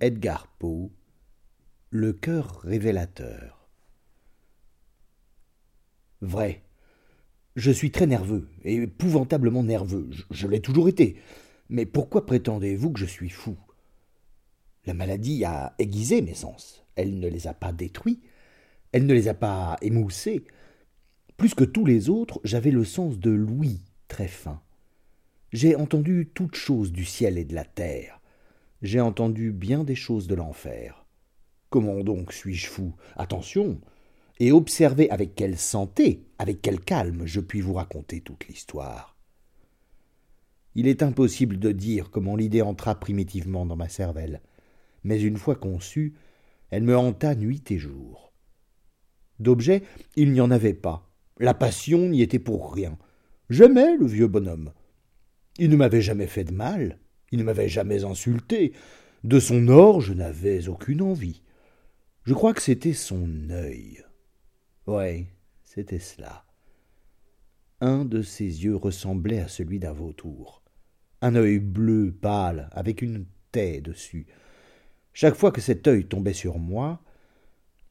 Edgar Poe Le cœur révélateur Vrai. Je suis très nerveux, épouvantablement nerveux. Je, je l'ai toujours été. Mais pourquoi prétendez-vous que je suis fou? La maladie a aiguisé mes sens. Elle ne les a pas détruits. Elle ne les a pas émoussés. Plus que tous les autres, j'avais le sens de l'ouïe très fin. J'ai entendu toutes choses du ciel et de la terre j'ai entendu bien des choses de l'enfer. Comment donc suis-je fou? Attention Et observez avec quelle santé, avec quel calme je puis vous raconter toute l'histoire. Il est impossible de dire comment l'idée entra primitivement dans ma cervelle, mais une fois conçue, elle me hanta nuit et jour. D'objet, il n'y en avait pas. La passion n'y était pour rien. J'aimais le vieux bonhomme. Il ne m'avait jamais fait de mal. Il ne m'avait jamais insulté. De son or, je n'avais aucune envie. Je crois que c'était son œil. Ouais, c'était cela. Un de ses yeux ressemblait à celui d'un vautour. Un œil bleu pâle, avec une taie dessus. Chaque fois que cet œil tombait sur moi,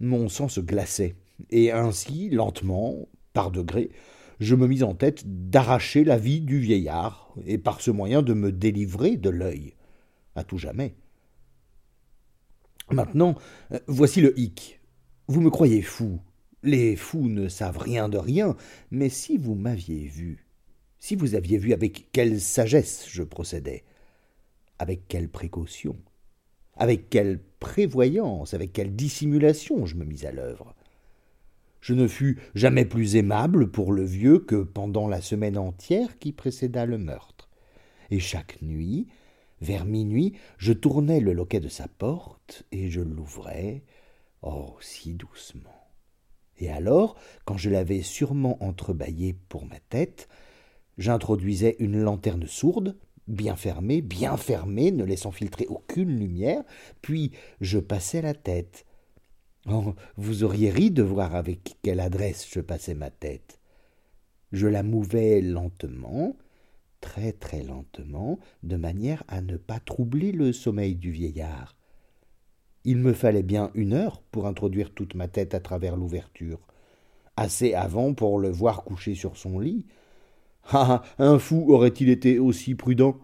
mon sang se glaçait, et ainsi, lentement, par degrés, je me mis en tête d'arracher la vie du vieillard, et par ce moyen de me délivrer de l'œil, à tout jamais. Maintenant, euh, voici le hic. Vous me croyez fou. Les fous ne savent rien de rien, mais si vous m'aviez vu, si vous aviez vu avec quelle sagesse je procédais, avec quelle précaution, avec quelle prévoyance, avec quelle dissimulation je me mis à l'œuvre, je ne fus jamais plus aimable pour le vieux que pendant la semaine entière qui précéda le meurtre. Et chaque nuit, vers minuit, je tournais le loquet de sa porte et je l'ouvrais, oh si doucement. Et alors, quand je l'avais sûrement entrebâillé pour ma tête, j'introduisais une lanterne sourde, bien fermée, bien fermée, ne laissant filtrer aucune lumière, puis je passais la tête, Oh, vous auriez ri de voir avec quelle adresse je passais ma tête. Je la mouvais lentement, très très lentement, de manière à ne pas troubler le sommeil du vieillard. Il me fallait bien une heure pour introduire toute ma tête à travers l'ouverture, assez avant pour le voir couché sur son lit. Ah. Un fou aurait-il été aussi prudent?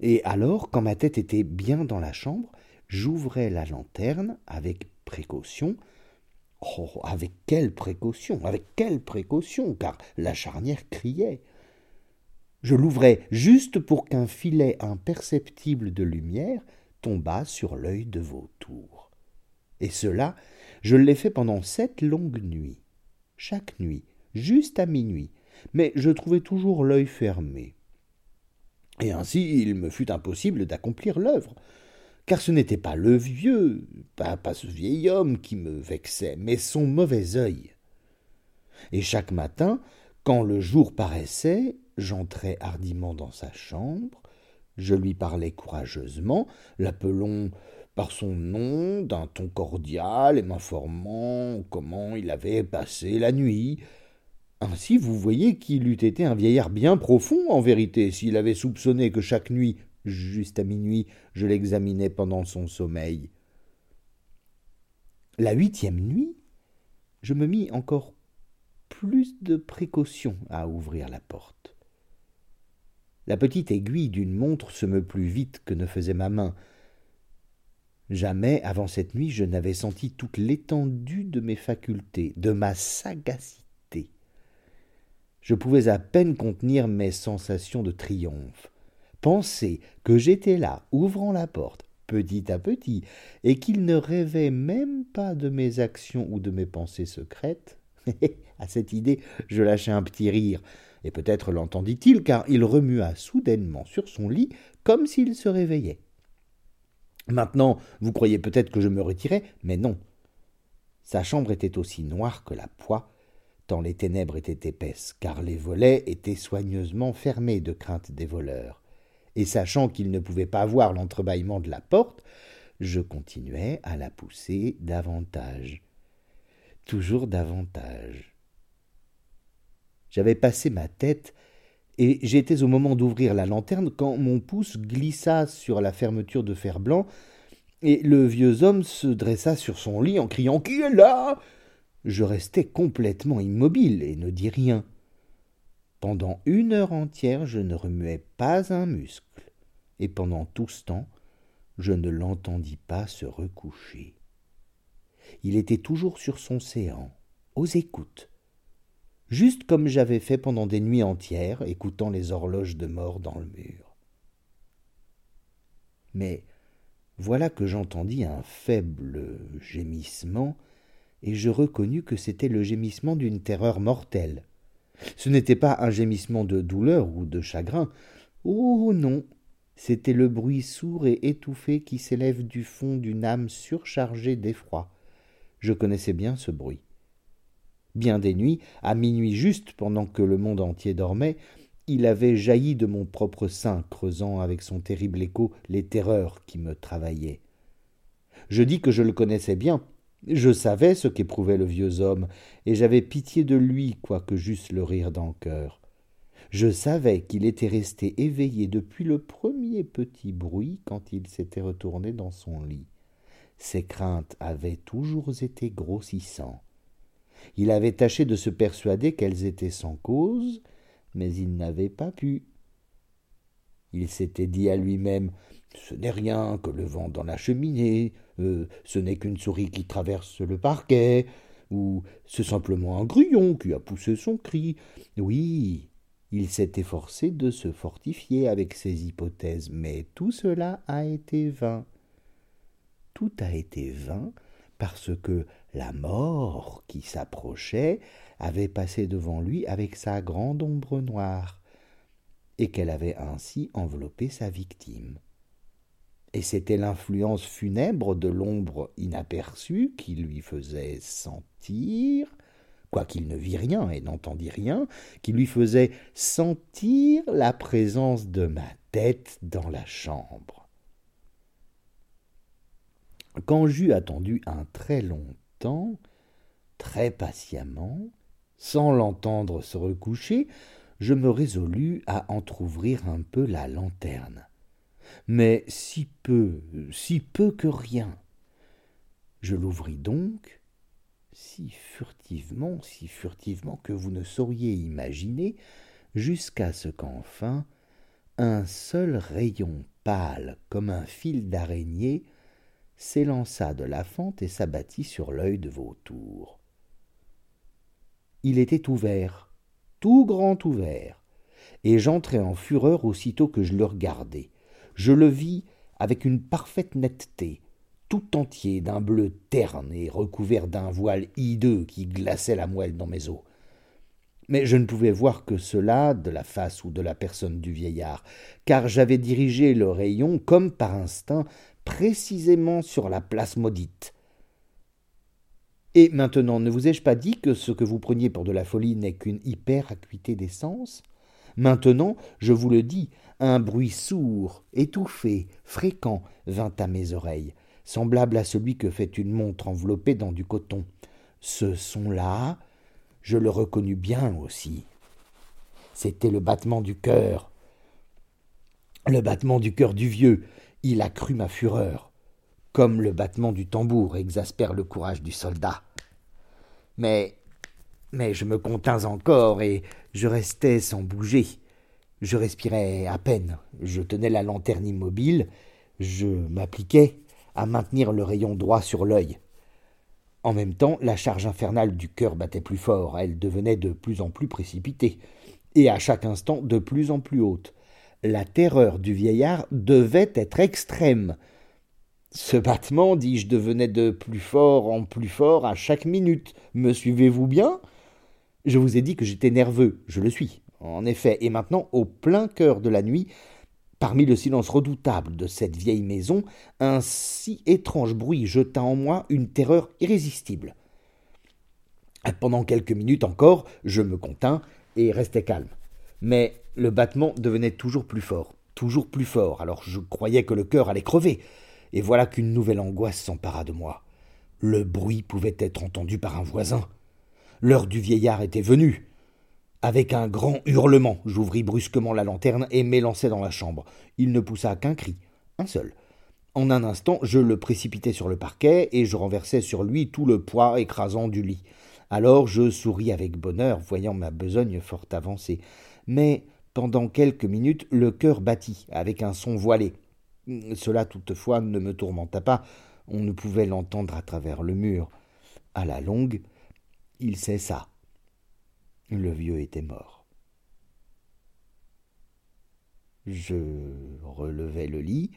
Et alors, quand ma tête était bien dans la chambre, j'ouvrais la lanterne avec précaution. Oh, avec quelle précaution, avec quelle précaution, car la charnière criait. Je l'ouvrais juste pour qu'un filet imperceptible de lumière tombât sur l'œil de vautour. Et cela, je l'ai fait pendant sept longues nuits, chaque nuit, juste à minuit, mais je trouvais toujours l'œil fermé. Et ainsi il me fut impossible d'accomplir l'œuvre car ce n'était pas le vieux, pas, ce vieil homme qui me vexait, mais son mauvais œil. Et chaque matin, quand le jour paraissait, j'entrais hardiment dans sa chambre, je lui parlais courageusement, l'appelant par son nom d'un ton cordial et m'informant comment il avait passé la nuit. Ainsi vous voyez qu'il eût été un vieillard bien profond en vérité s'il avait soupçonné que chaque nuit Juste à minuit, je l'examinais pendant son sommeil. La huitième nuit, je me mis encore plus de précaution à ouvrir la porte. La petite aiguille d'une montre se meut plus vite que ne faisait ma main. Jamais avant cette nuit je n'avais senti toute l'étendue de mes facultés, de ma sagacité. Je pouvais à peine contenir mes sensations de triomphe. Penser que j'étais là, ouvrant la porte, petit à petit, et qu'il ne rêvait même pas de mes actions ou de mes pensées secrètes. à cette idée, je lâchai un petit rire, et peut-être l'entendit-il, car il remua soudainement sur son lit comme s'il se réveillait. Maintenant, vous croyez peut-être que je me retirais, mais non. Sa chambre était aussi noire que la poix, tant les ténèbres étaient épaisses, car les volets étaient soigneusement fermés de crainte des voleurs et sachant qu'il ne pouvait pas voir l'entrebâillement de la porte, je continuais à la pousser davantage. Toujours davantage. J'avais passé ma tête et j'étais au moment d'ouvrir la lanterne quand mon pouce glissa sur la fermeture de fer blanc et le vieux homme se dressa sur son lit en criant Qui est là? Je restai complètement immobile et ne dis rien. Pendant une heure entière, je ne remuai pas un muscle, et pendant tout ce temps, je ne l'entendis pas se recoucher. Il était toujours sur son séant, aux écoutes, juste comme j'avais fait pendant des nuits entières, écoutant les horloges de mort dans le mur. Mais voilà que j'entendis un faible gémissement, et je reconnus que c'était le gémissement d'une terreur mortelle. Ce n'était pas un gémissement de douleur ou de chagrin. Oh non. C'était le bruit sourd et étouffé qui s'élève du fond d'une âme surchargée d'effroi. Je connaissais bien ce bruit. Bien des nuits, à minuit juste, pendant que le monde entier dormait, il avait jailli de mon propre sein, creusant avec son terrible écho les terreurs qui me travaillaient. Je dis que je le connaissais bien. Je savais ce qu'éprouvait le vieux homme, et j'avais pitié de lui, quoique j'eusse le rire dans le cœur. Je savais qu'il était resté éveillé depuis le premier petit bruit quand il s'était retourné dans son lit. Ses craintes avaient toujours été grossissantes. Il avait tâché de se persuader qu'elles étaient sans cause, mais il n'avait pas pu. Il s'était dit à lui-même Ce n'est rien que le vent dans la cheminée, euh, ce n'est qu'une souris qui traverse le parquet, ou c'est simplement un grillon qui a poussé son cri. Oui, il s'est efforcé de se fortifier avec ces hypothèses, mais tout cela a été vain. Tout a été vain parce que la mort qui s'approchait avait passé devant lui avec sa grande ombre noire, et qu'elle avait ainsi enveloppé sa victime. Et c'était l'influence funèbre de l'ombre inaperçue qui lui faisait sentir, quoiqu'il ne vit rien et n'entendit rien, qui lui faisait sentir la présence de ma tête dans la chambre. Quand j'eus attendu un très long temps, très patiemment, sans l'entendre se recoucher, je me résolus à entr'ouvrir un peu la lanterne. Mais si peu, si peu que rien. Je l'ouvris donc, si furtivement, si furtivement que vous ne sauriez imaginer, jusqu'à ce qu'enfin un seul rayon pâle comme un fil d'araignée s'élança de la fente et s'abattit sur l'œil de vautour. Il était ouvert, tout grand ouvert, et j'entrai en fureur aussitôt que je le regardai. Je le vis avec une parfaite netteté, tout entier d'un bleu terne et recouvert d'un voile hideux qui glaçait la moelle dans mes os. Mais je ne pouvais voir que cela de la face ou de la personne du vieillard, car j'avais dirigé le rayon, comme par instinct, précisément sur la place maudite. Et maintenant, ne vous ai-je pas dit que ce que vous preniez pour de la folie n'est qu'une hyper-acuité des sens? Maintenant, je vous le dis, un bruit sourd, étouffé, fréquent vint à mes oreilles, semblable à celui que fait une montre enveloppée dans du coton. Ce son-là, je le reconnus bien aussi. C'était le battement du cœur. Le battement du cœur du vieux, il accrut ma fureur, comme le battement du tambour exaspère le courage du soldat. Mais je me contins encore et je restais sans bouger. Je respirais à peine, je tenais la lanterne immobile, je m'appliquais à maintenir le rayon droit sur l'œil. En même temps, la charge infernale du cœur battait plus fort, elle devenait de plus en plus précipitée, et à chaque instant de plus en plus haute la terreur du vieillard devait être extrême. Ce battement, dis-je, devenait de plus fort en plus fort à chaque minute. Me suivez-vous bien? Je vous ai dit que j'étais nerveux, je le suis, en effet, et maintenant, au plein cœur de la nuit, parmi le silence redoutable de cette vieille maison, un si étrange bruit jeta en moi une terreur irrésistible. Pendant quelques minutes encore, je me contins et restai calme. Mais le battement devenait toujours plus fort, toujours plus fort, alors je croyais que le cœur allait crever. Et voilà qu'une nouvelle angoisse s'empara de moi. Le bruit pouvait être entendu par un voisin. L'heure du vieillard était venue. Avec un grand hurlement, j'ouvris brusquement la lanterne et m'élançai dans la chambre. Il ne poussa qu'un cri, un seul. En un instant, je le précipitai sur le parquet et je renversai sur lui tout le poids écrasant du lit. Alors je souris avec bonheur, voyant ma besogne fort avancée. Mais pendant quelques minutes, le cœur battit avec un son voilé. Cela toutefois ne me tourmenta pas, on ne pouvait l'entendre à travers le mur. À la longue, il cessa. Le vieux était mort. Je relevai le lit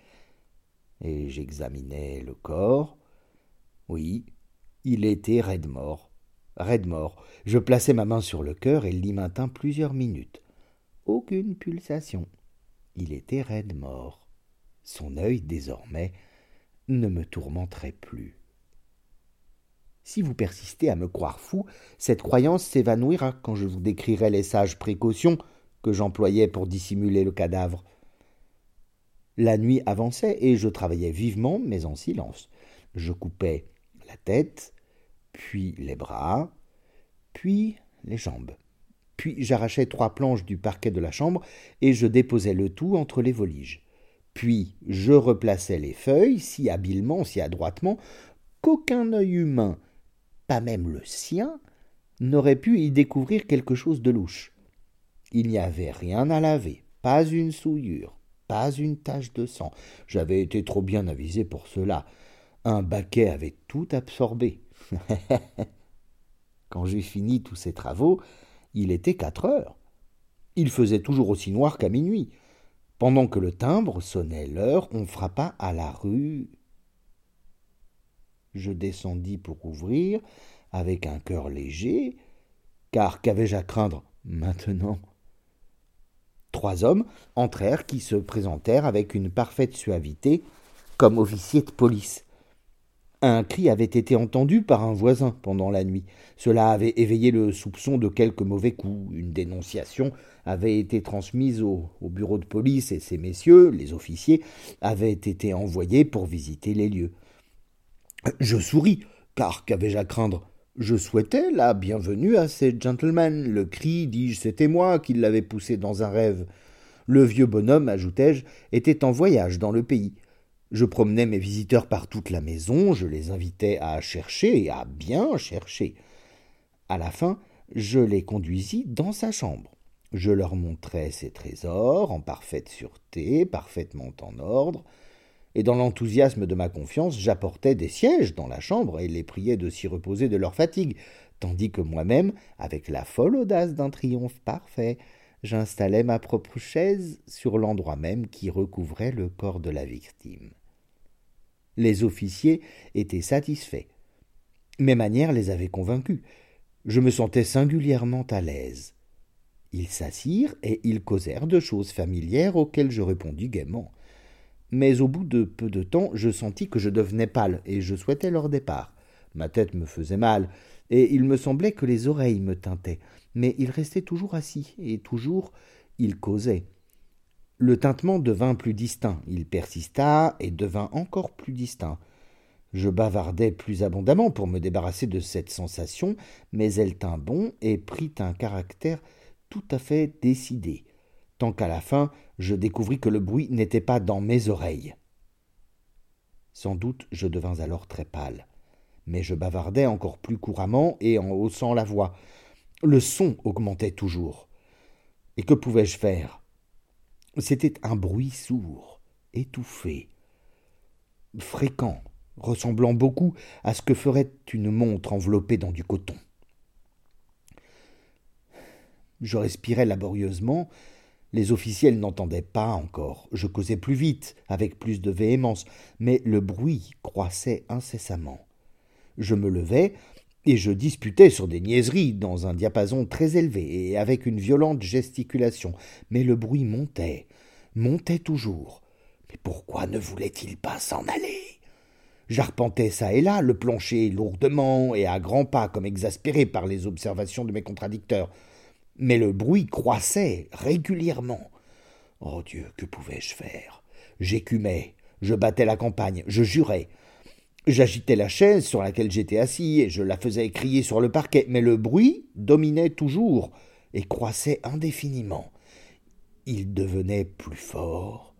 et j'examinai le corps. Oui, il était raide mort. Raide mort. Je plaçai ma main sur le cœur et l'y maintint plusieurs minutes. Aucune pulsation. Il était raide mort. Son œil, désormais, ne me tourmenterait plus. Si vous persistez à me croire fou, cette croyance s'évanouira quand je vous décrirai les sages précautions que j'employais pour dissimuler le cadavre. La nuit avançait et je travaillais vivement, mais en silence. Je coupais la tête, puis les bras, puis les jambes. Puis j'arrachais trois planches du parquet de la chambre et je déposais le tout entre les voliges. Puis je replaçais les feuilles si habilement, si adroitement, qu'aucun œil humain, pas même le sien, n'aurait pu y découvrir quelque chose de louche. Il n'y avait rien à laver, pas une souillure, pas une tache de sang. J'avais été trop bien avisé pour cela. Un baquet avait tout absorbé. Quand j'eus fini tous ces travaux, il était quatre heures. Il faisait toujours aussi noir qu'à minuit. Pendant que le timbre sonnait l'heure, on frappa à la rue. Je descendis pour ouvrir, avec un cœur léger, car qu'avais-je à craindre maintenant? Trois hommes entrèrent qui se présentèrent avec une parfaite suavité, comme officiers de police. Un cri avait été entendu par un voisin pendant la nuit. Cela avait éveillé le soupçon de quelque mauvais coup. Une dénonciation avait été transmise au, bureau de police et ces messieurs, les officiers, avaient été envoyés pour visiter les lieux. Je souris, car qu'avais-je à craindre? Je souhaitais la bienvenue à ces gentlemen. Le cri, dis-je, c'était moi qui l'avais poussé dans un rêve. Le vieux bonhomme, ajoutai-je, était en voyage dans le pays. Je promenais mes visiteurs par toute la maison, je les invitais à chercher et à bien chercher. À la fin, je les conduisis dans sa chambre. Je leur montrai ses trésors en parfaite sûreté, parfaitement en ordre, et dans l'enthousiasme de ma confiance, j'apportais des sièges dans la chambre et les priais de s'y reposer de leur fatigue, tandis que moi-même, avec la folle audace d'un triomphe parfait, j'installais ma propre chaise sur l'endroit même qui recouvrait le corps de la victime. Les officiers étaient satisfaits. Mes manières les avaient convaincus. Je me sentais singulièrement à l'aise. Ils s'assirent et ils causèrent de choses familières auxquelles je répondis gaiement. Mais au bout de peu de temps, je sentis que je devenais pâle et je souhaitais leur départ. Ma tête me faisait mal, et il me semblait que les oreilles me tintaient, mais ils restaient toujours assis, et toujours ils causaient. Le tintement devint plus distinct, il persista et devint encore plus distinct. Je bavardai plus abondamment pour me débarrasser de cette sensation, mais elle tint bon et prit un caractère tout à fait décidé, tant qu'à la fin je découvris que le bruit n'était pas dans mes oreilles. Sans doute je devins alors très pâle, mais je bavardai encore plus couramment et en haussant la voix. Le son augmentait toujours. Et que pouvais-je faire? C'était un bruit sourd, étouffé, fréquent, ressemblant beaucoup à ce que ferait une montre enveloppée dans du coton. Je respirais laborieusement. Les officiels n'entendaient pas encore. Je causais plus vite, avec plus de véhémence, mais le bruit croissait incessamment. Je me levais, et je disputais sur des niaiseries dans un diapason très élevé et avec une violente gesticulation, mais le bruit montait, montait toujours. Mais pourquoi ne voulait-il pas s'en aller? J'arpentais ça et là le plancher lourdement et à grands pas comme exaspéré par les observations de mes contradicteurs. Mais le bruit croissait régulièrement. Oh Dieu, que pouvais-je faire? J'écumais, je battais la campagne, je jurais, J'agitais la chaise sur laquelle j'étais assis et je la faisais crier sur le parquet, mais le bruit dominait toujours et croissait indéfiniment. Il devenait plus fort,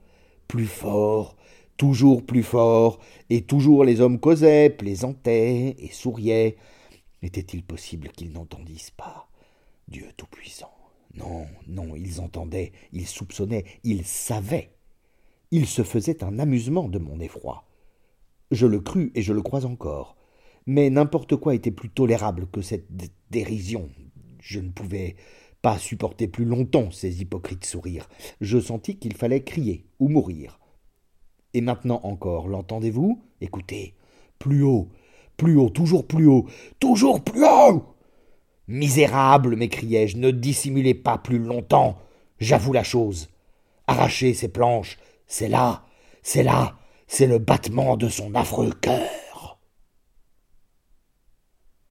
plus fort, toujours plus fort, et toujours les hommes causaient, plaisantaient et souriaient. Était-il possible qu'ils n'entendissent pas? Dieu Tout-Puissant. Non, non, ils entendaient, ils soupçonnaient, ils savaient. Ils se faisaient un amusement de mon effroi. Je le crus et je le crois encore. Mais n'importe quoi était plus tolérable que cette dérision. Je ne pouvais pas supporter plus longtemps ces hypocrites sourires. Je sentis qu'il fallait crier ou mourir. Et maintenant encore, l'entendez-vous? Écoutez, plus haut, plus haut, toujours plus haut, toujours plus haut Misérable, m'écriai-je, ne dissimulez pas plus longtemps. J'avoue la chose. Arrachez ces planches, c'est là, c'est là, c'est le battement de son affreux cœur.